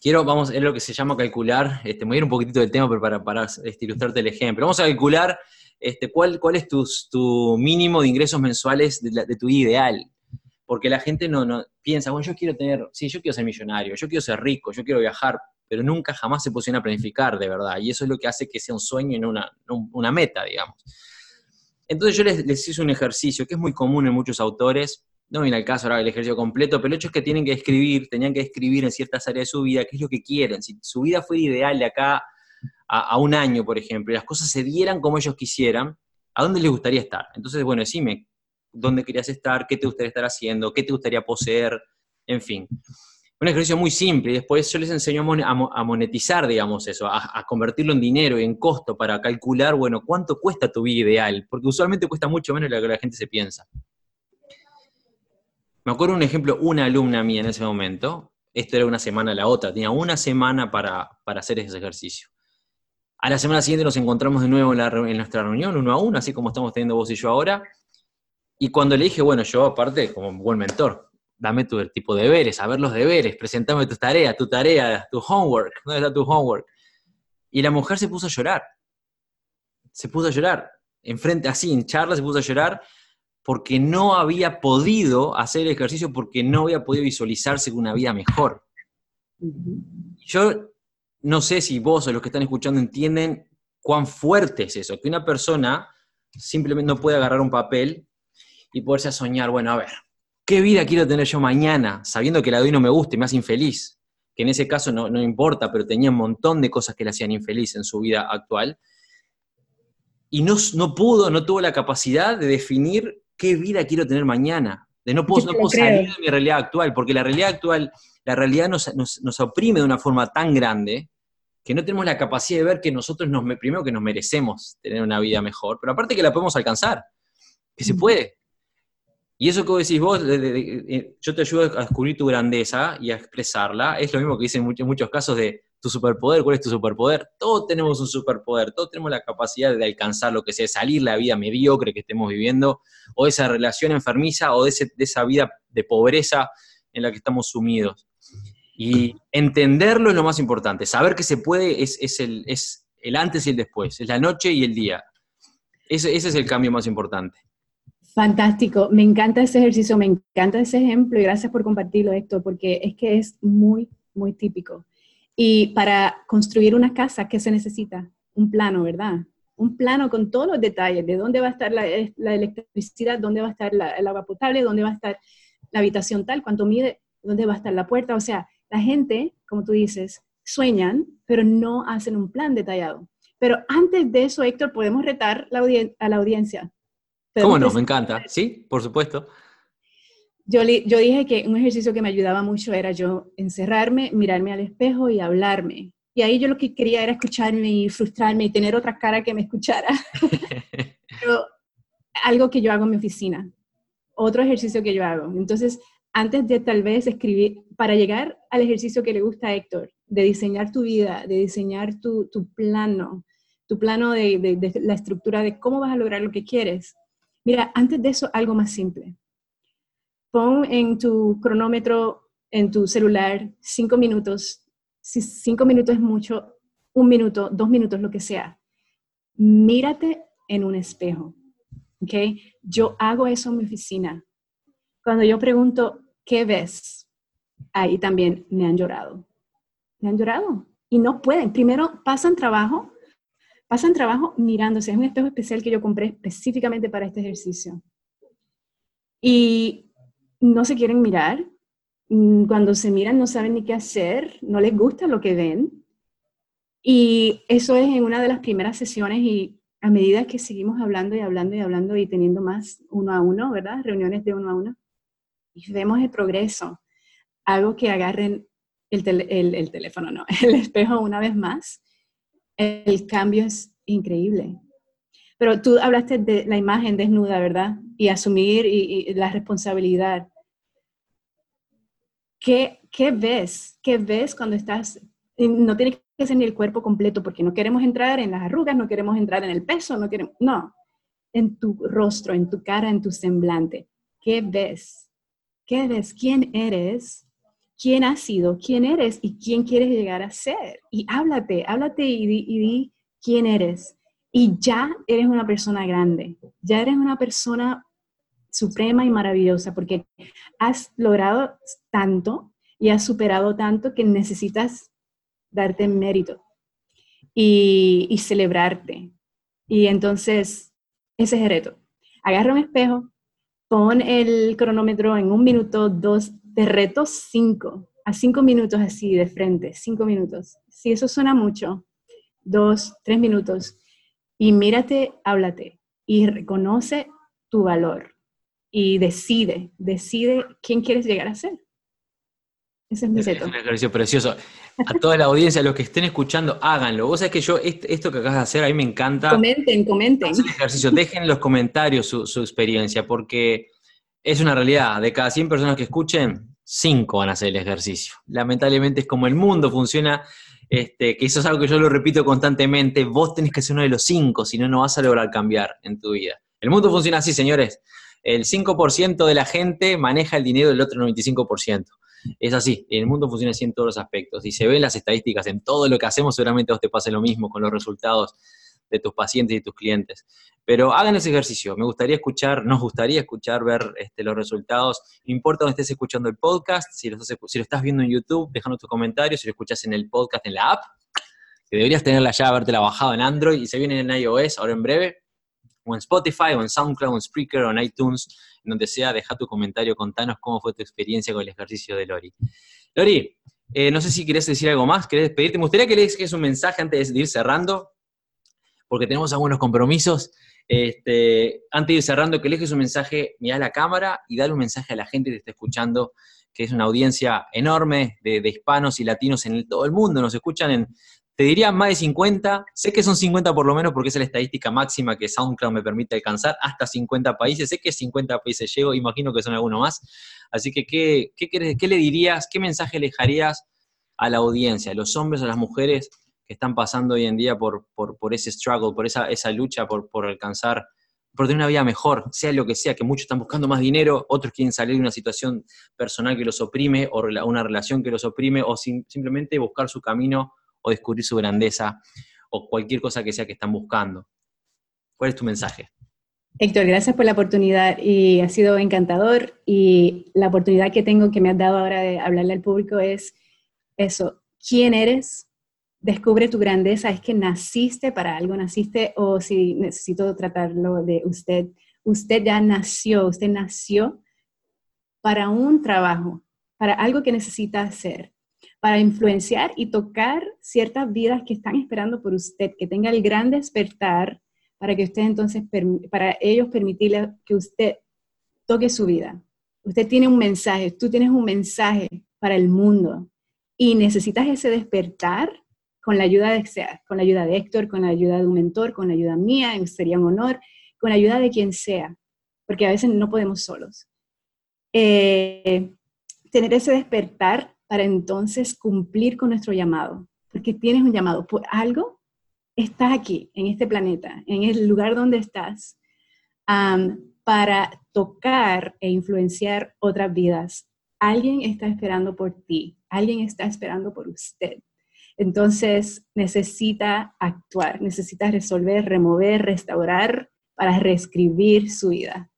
quiero, vamos, es lo que se llama calcular, este, me voy a ir un poquitito del tema, pero para, para este, ilustrarte el ejemplo. Vamos a calcular este, cuál, cuál es tu, tu mínimo de ingresos mensuales de, tu ideal. Porque la gente no, no piensa, bueno, yo quiero tener, sí, yo quiero ser millonario, yo quiero ser rico, yo quiero viajar, pero nunca jamás se pusieron a planificar de verdad. Y eso es lo que hace que sea un sueño y no una, meta, digamos. Entonces yo les, hice un ejercicio que es muy común en muchos autores, no viene al caso ahora el ejercicio completo, pero el hecho es que tienen que escribir, tenían que escribir en ciertas áreas de su vida qué es lo que quieren. Si su vida fuera ideal de acá a, un año, por ejemplo, y las cosas se dieran como ellos quisieran, ¿a dónde les gustaría estar? Entonces, bueno, decime, dónde querías estar, qué te gustaría estar haciendo, qué te gustaría poseer, en fin. Un ejercicio muy simple y después yo les enseño a monetizar, digamos, eso, a, convertirlo en dinero y en costo para calcular, bueno, cuánto cuesta tu vida ideal, porque usualmente cuesta mucho menos de lo que la gente se piensa. Me acuerdo un ejemplo, una alumna mía en ese momento, esto era una semana a la otra, tenía una semana para, para hacer ese ejercicio. A la semana siguiente nos encontramos de nuevo en, nuestra reunión, uno a uno, así como estamos teniendo vos y yo ahora. Y cuando le dije, bueno, yo aparte, como buen mentor, dame tu tipo de deberes, a ver los deberes, presentame tus tareas, tu tarea, tu homework, ¿dónde está tu homework? Y la mujer se puso a llorar. Se puso a llorar. Enfrente, así, en charla, se puso a llorar porque no había podido hacer el ejercicio, porque no había podido visualizarse una vida mejor. Yo no sé si vos o los que están escuchando entienden cuán fuerte es eso, que una persona simplemente no puede agarrar un papel y poderse a soñar, bueno, a ver, ¿qué vida quiero tener yo mañana, sabiendo que la de hoy no me gusta y me hace infeliz? Que en ese caso no, no importa, pero tenía un montón de cosas que le hacían infeliz en su vida actual. Y no, no pudo, no tuvo la capacidad de definir qué vida quiero tener mañana. De no puedo, no puedo salir de mi realidad actual, porque la realidad actual la realidad nos, oprime de una forma tan grande que no tenemos la capacidad de ver que nosotros, nos, primero que nos merecemos tener una vida mejor, pero aparte que la podemos alcanzar, que se puede. Y eso que vos decís vos, yo te ayudo a descubrir tu grandeza y a expresarla, es lo mismo que dicen en muchos casos de tu superpoder, ¿cuál es tu superpoder? Todos tenemos un superpoder, todos tenemos la capacidad de alcanzar lo que sea, salir la vida mediocre que estemos viviendo, o esa relación enfermiza, o de, de esa vida de pobreza en la que estamos sumidos. Y entenderlo es lo más importante. Saber que se puede es, el, es el antes y el después, es la noche y el día. Ese, ese es el cambio más importante. Fantástico, me encanta ese ejercicio, me encanta ese ejemplo y gracias por compartirlo, Héctor, porque es que es muy, muy típico. Y para construir una casa, ¿qué se necesita? Un plano, ¿verdad? Un plano con todos los detalles de dónde va a estar la, electricidad, dónde va a estar el agua potable, dónde va a estar la habitación tal, cuánto mide, dónde va a estar la puerta. O sea, la gente, como tú dices, sueñan, pero no hacen un plan detallado. Pero antes de eso, Héctor, podemos retar a la audiencia. ¿Cómo no? Me encanta. Sí, por supuesto. Yo, yo dije que un ejercicio que me ayudaba mucho era yo encerrarme, mirarme al espejo y hablarme. Y ahí yo lo que quería era escucharme y frustrarme y tener otra cara que me escuchara. (laughs) Pero algo que yo hago en mi oficina. Otro ejercicio que yo hago. Entonces, antes de tal vez escribir, para llegar al ejercicio que le gusta a Héctor, de diseñar tu vida, de diseñar tu, plano, tu plano de, la estructura de cómo vas a lograr lo que quieres. Mira, antes de eso, algo más simple. Pon en tu cronómetro, en tu celular, cinco minutos. Si cinco minutos es mucho, un minuto, dos minutos, lo que sea. Mírate en un espejo. ¿ok? Yo hago eso en mi oficina. Cuando yo pregunto, ¿qué ves? Ahí también me han llorado. Me han llorado. Y no pueden. Primero pasan trabajo, pasan trabajo mirándose. Es un espejo especial que yo compré específicamente para este ejercicio. Y no se quieren mirar. Mm, cuando se miran no saben ni qué hacer, no les gusta lo que ven. Y eso es en una de las primeras sesiones y a medida que seguimos hablando y hablando y hablando y teniendo más uno a uno, ¿verdad? Reuniones de uno a uno, y vemos el progreso. Hago que agarren el, el, teléfono, no, (laughs) el espejo una vez más. El cambio es increíble. Pero tú hablaste de la imagen desnuda, ¿verdad? Y asumir y, la responsabilidad. ¿Qué, ¿Qué, ves? ¿Qué ves cuando estás? No tiene que ser ni el cuerpo completo, porque no queremos entrar en las arrugas, no queremos entrar en el peso, no queremos, no. En tu rostro, en tu cara, en tu semblante. ¿Qué ves? ¿Qué ves? ¿Quién eres? ¿Quién has sido? ¿Quién eres? ¿Y quién quieres llegar a ser? Y háblate, háblate y di, quién eres. Y ya eres una persona grande, ya eres una persona suprema y maravillosa porque has logrado tanto y has superado tanto que necesitas darte mérito y, y celebrarte. Y entonces, ese es el reto. Agarra un espejo, pon el cronómetro en un minuto, dos, de reto cinco, a cinco minutos así de frente, cinco minutos. Si eso suena mucho, dos, tres minutos, y mírate, háblate y reconoce tu valor. y decide, decide quién quieres llegar a ser. Ese es mi Es un ejercicio precioso. A (laughs) toda la audiencia, a los que estén escuchando, háganlo. Vos sabés que yo, esto que acabas de hacer, a mí me encanta. Comenten, comenten. Hacen ejercicio, dejen en los comentarios su, su experiencia, porque es una realidad. De cada 100 personas que escuchen, 5 van a hacer el ejercicio. Lamentablemente es como el mundo funciona, este, que eso es algo que yo lo repito constantemente. Vos tenés que ser uno de los 5, si no, no vas a lograr cambiar en tu vida. El mundo funciona así, señores. El 5% de la gente maneja el dinero del otro 95%. Es así, el mundo funciona así en todos los aspectos. Y se ven las estadísticas en todo lo que hacemos, seguramente a vos te pase lo mismo con los resultados de tus pacientes y tus clientes. Pero hagan ese ejercicio. Me gustaría escuchar, nos gustaría escuchar, ver este, los resultados. No importa donde estés escuchando el podcast, si lo, estás, viendo en YouTube, déjanos tus comentarios, si lo escuchas en el podcast, en la app, que deberías tenerla ya, habértela bajado en Android y se viene en iOS ahora en breve, o en Spotify, o en SoundCloud, o en Spreaker, o en iTunes, en donde sea, deja tu comentario, contanos cómo fue tu experiencia con el ejercicio de Lori. Lori, eh, no sé si querés decir algo más, querés despedirte. Me gustaría que le dejes un mensaje antes de ir cerrando, porque tenemos algunos compromisos. Este, antes de ir cerrando, que dejes un mensaje, mira la cámara y dale un mensaje a la gente que te está escuchando, que es una audiencia enorme de, hispanos y latinos en todo el mundo. Nos escuchan en te diría más de 50, sé que son 50 por lo menos porque es la estadística máxima que SoundCloud me permite alcanzar, hasta 50 países, sé que 50 países llego, imagino que son algunos más, así que ¿qué, qué, le dirías, qué mensaje le dejarías a la audiencia, a los hombres, a las mujeres que están pasando hoy en día por, por, ese struggle, por esa, esa lucha, por, por alcanzar, por tener una vida mejor, sea lo que sea, que muchos están buscando más dinero, otros quieren salir de una situación personal que los oprime, o una relación que los oprime, o simplemente buscar su camino o descubrir su grandeza o cualquier cosa que sea que están buscando. ¿Cuál es tu mensaje? Héctor, gracias por la oportunidad y ha sido encantador y la oportunidad que tengo que me has dado ahora de hablarle al público es eso, ¿quién eres? Descubre tu grandeza, es que naciste para algo, naciste o si necesito tratarlo de usted, usted ya nació, usted nació para un trabajo, para algo que necesita hacer para influenciar y tocar ciertas vidas que están esperando por usted, que tenga el gran despertar para que usted entonces, para ellos permitirle que usted toque su vida. Usted tiene un mensaje, tú tienes un mensaje para el mundo y necesitas ese despertar con la ayuda de con la ayuda de Héctor, con la ayuda de un mentor, con la ayuda mía, sería un honor, con la ayuda de quien sea, porque a veces no podemos solos. Eh, tener ese despertar para entonces cumplir con nuestro llamado, porque tienes un llamado por algo, estás aquí, en este planeta, en el lugar donde estás, para tocar e influenciar otras vidas. Alguien está esperando por ti, alguien está esperando por usted. Entonces necesita actuar, necesita resolver, remover, restaurar para reescribir su vida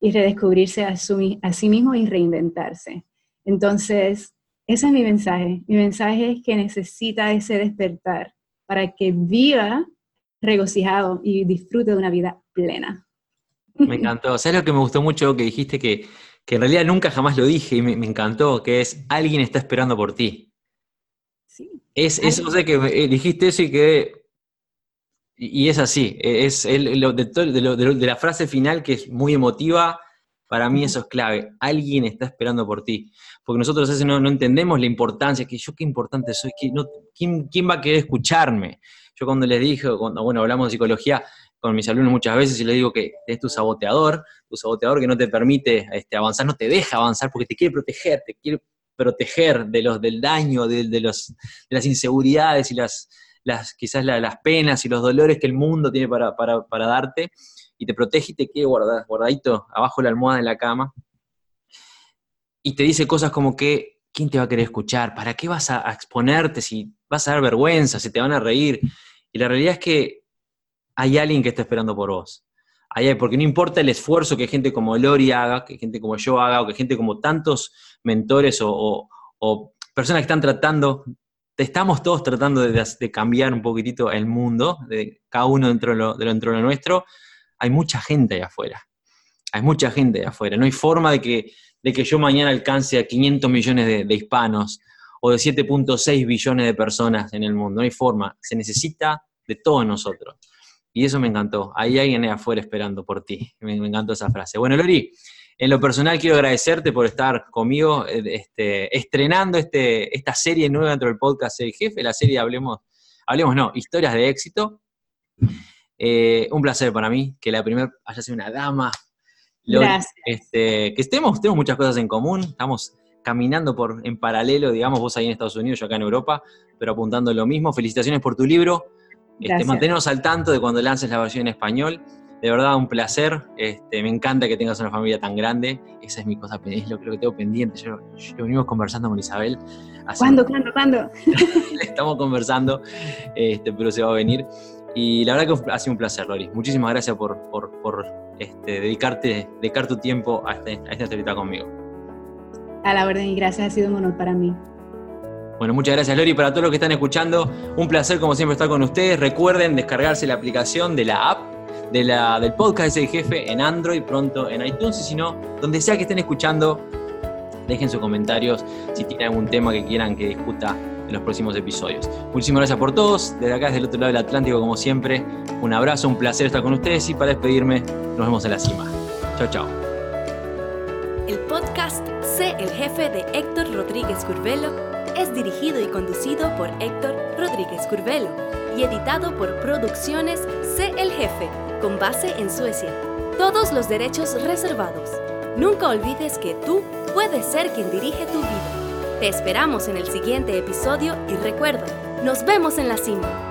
y redescubrirse a, a sí mismo y reinventarse. Entonces, ese es mi mensaje. Mi mensaje es que necesita ese despertar para que viva regocijado y disfrute de una vida plena. Me encantó. ¿Sabes lo que me gustó mucho que dijiste que, en realidad nunca jamás lo dije y me, encantó? Que es alguien está esperando por ti. Sí. Es, eso, sé que eh, dijiste eso y que. Y es así. Es el, de la frase final que es muy emotiva para mí eso es clave. Alguien está esperando por ti. Porque nosotros a veces no, entendemos la importancia, que yo qué importante soy, que no, ¿quién, va a querer escucharme? Yo cuando les dije, cuando bueno, hablamos de psicología con mis alumnos muchas veces y les digo que es tu saboteador, tu saboteador que no te permite este, avanzar, no te deja avanzar porque te quiere proteger, te quiere proteger de los, del daño, de, los, las inseguridades y las, las quizás las penas y los dolores que el mundo tiene para, para darte y te protege y te queda guardadito abajo de la almohada de la cama. Y te dice cosas como que, ¿quién te va a querer escuchar? ¿Para qué vas a, exponerte si vas a dar vergüenza, si te van a reír? Y la realidad es que hay alguien que está esperando por vos. Hay, porque no importa el esfuerzo que gente como Lori haga, que gente como yo haga, o que gente como tantos mentores o, personas que están tratando, estamos todos tratando de, cambiar un poquitito el mundo, de cada uno dentro de lo, de nuestro, hay mucha gente allá afuera. Hay mucha gente allá afuera. No hay forma de que, de que yo mañana alcance a 500 millones de, hispanos o de 7.6 billones de personas en el mundo. No hay forma. Se necesita de todos nosotros. Y eso me encantó. Hay alguien afuera esperando por ti. (laughs) Me, encantó esa frase. Bueno, Lori, En lo personal quiero agradecerte por estar conmigo eh, este, estrenando este, esta serie nueva dentro del podcast El Jefe, la serie Hablemos, Hablemos no, Historias de Éxito. Eh, un placer para mí que la primera haya sido una dama. Gracias. Este, que estemos, tenemos muchas cosas en común, estamos caminando por, en paralelo, digamos, vos ahí en Estados Unidos, yo acá en Europa, pero apuntando lo mismo. Felicitaciones por tu libro. Este, mantenernos al tanto de cuando lances la versión en español. De verdad, un placer. Este, me encanta que tengas una familia tan grande. Esa es mi cosa, es lo, que tengo pendiente. Yo, yo venimos conversando con Isabel. ¿Cuándo, cuándo, cuándo? (laughs) Estamos conversando, este, pero se va a venir. Y la verdad que ha sido un placer, Lori. Muchísimas gracias por, por, por este, dedicarte, dedicar tu tiempo a, este, a esta entrevista conmigo. A la orden y gracias, ha sido un honor para mí. Bueno, muchas gracias Lori. Para todos los que están escuchando, un placer como siempre estar con ustedes. Recuerden descargarse la aplicación de la app de la, del podcast del jefe en Android, pronto en iTunes y si no, donde sea que estén escuchando, dejen sus comentarios si tienen algún tema que quieran que discuta en los próximos episodios. Muchísimas gracias por todos. Desde acá, desde el otro lado del Atlántico, como siempre, un abrazo, un placer estar con ustedes y para despedirme, nos vemos en la cima. Chao, chao. El podcast Sé el jefe de Héctor Rodríguez Curvelo es dirigido y conducido por Héctor Rodríguez Curvelo y editado por Producciones C. El Jefe, con base en Suecia. Todos los derechos reservados. Nunca olvides que tú puedes ser quien dirige tu vida. Te esperamos en el siguiente episodio y recuerda, nos vemos en la cima.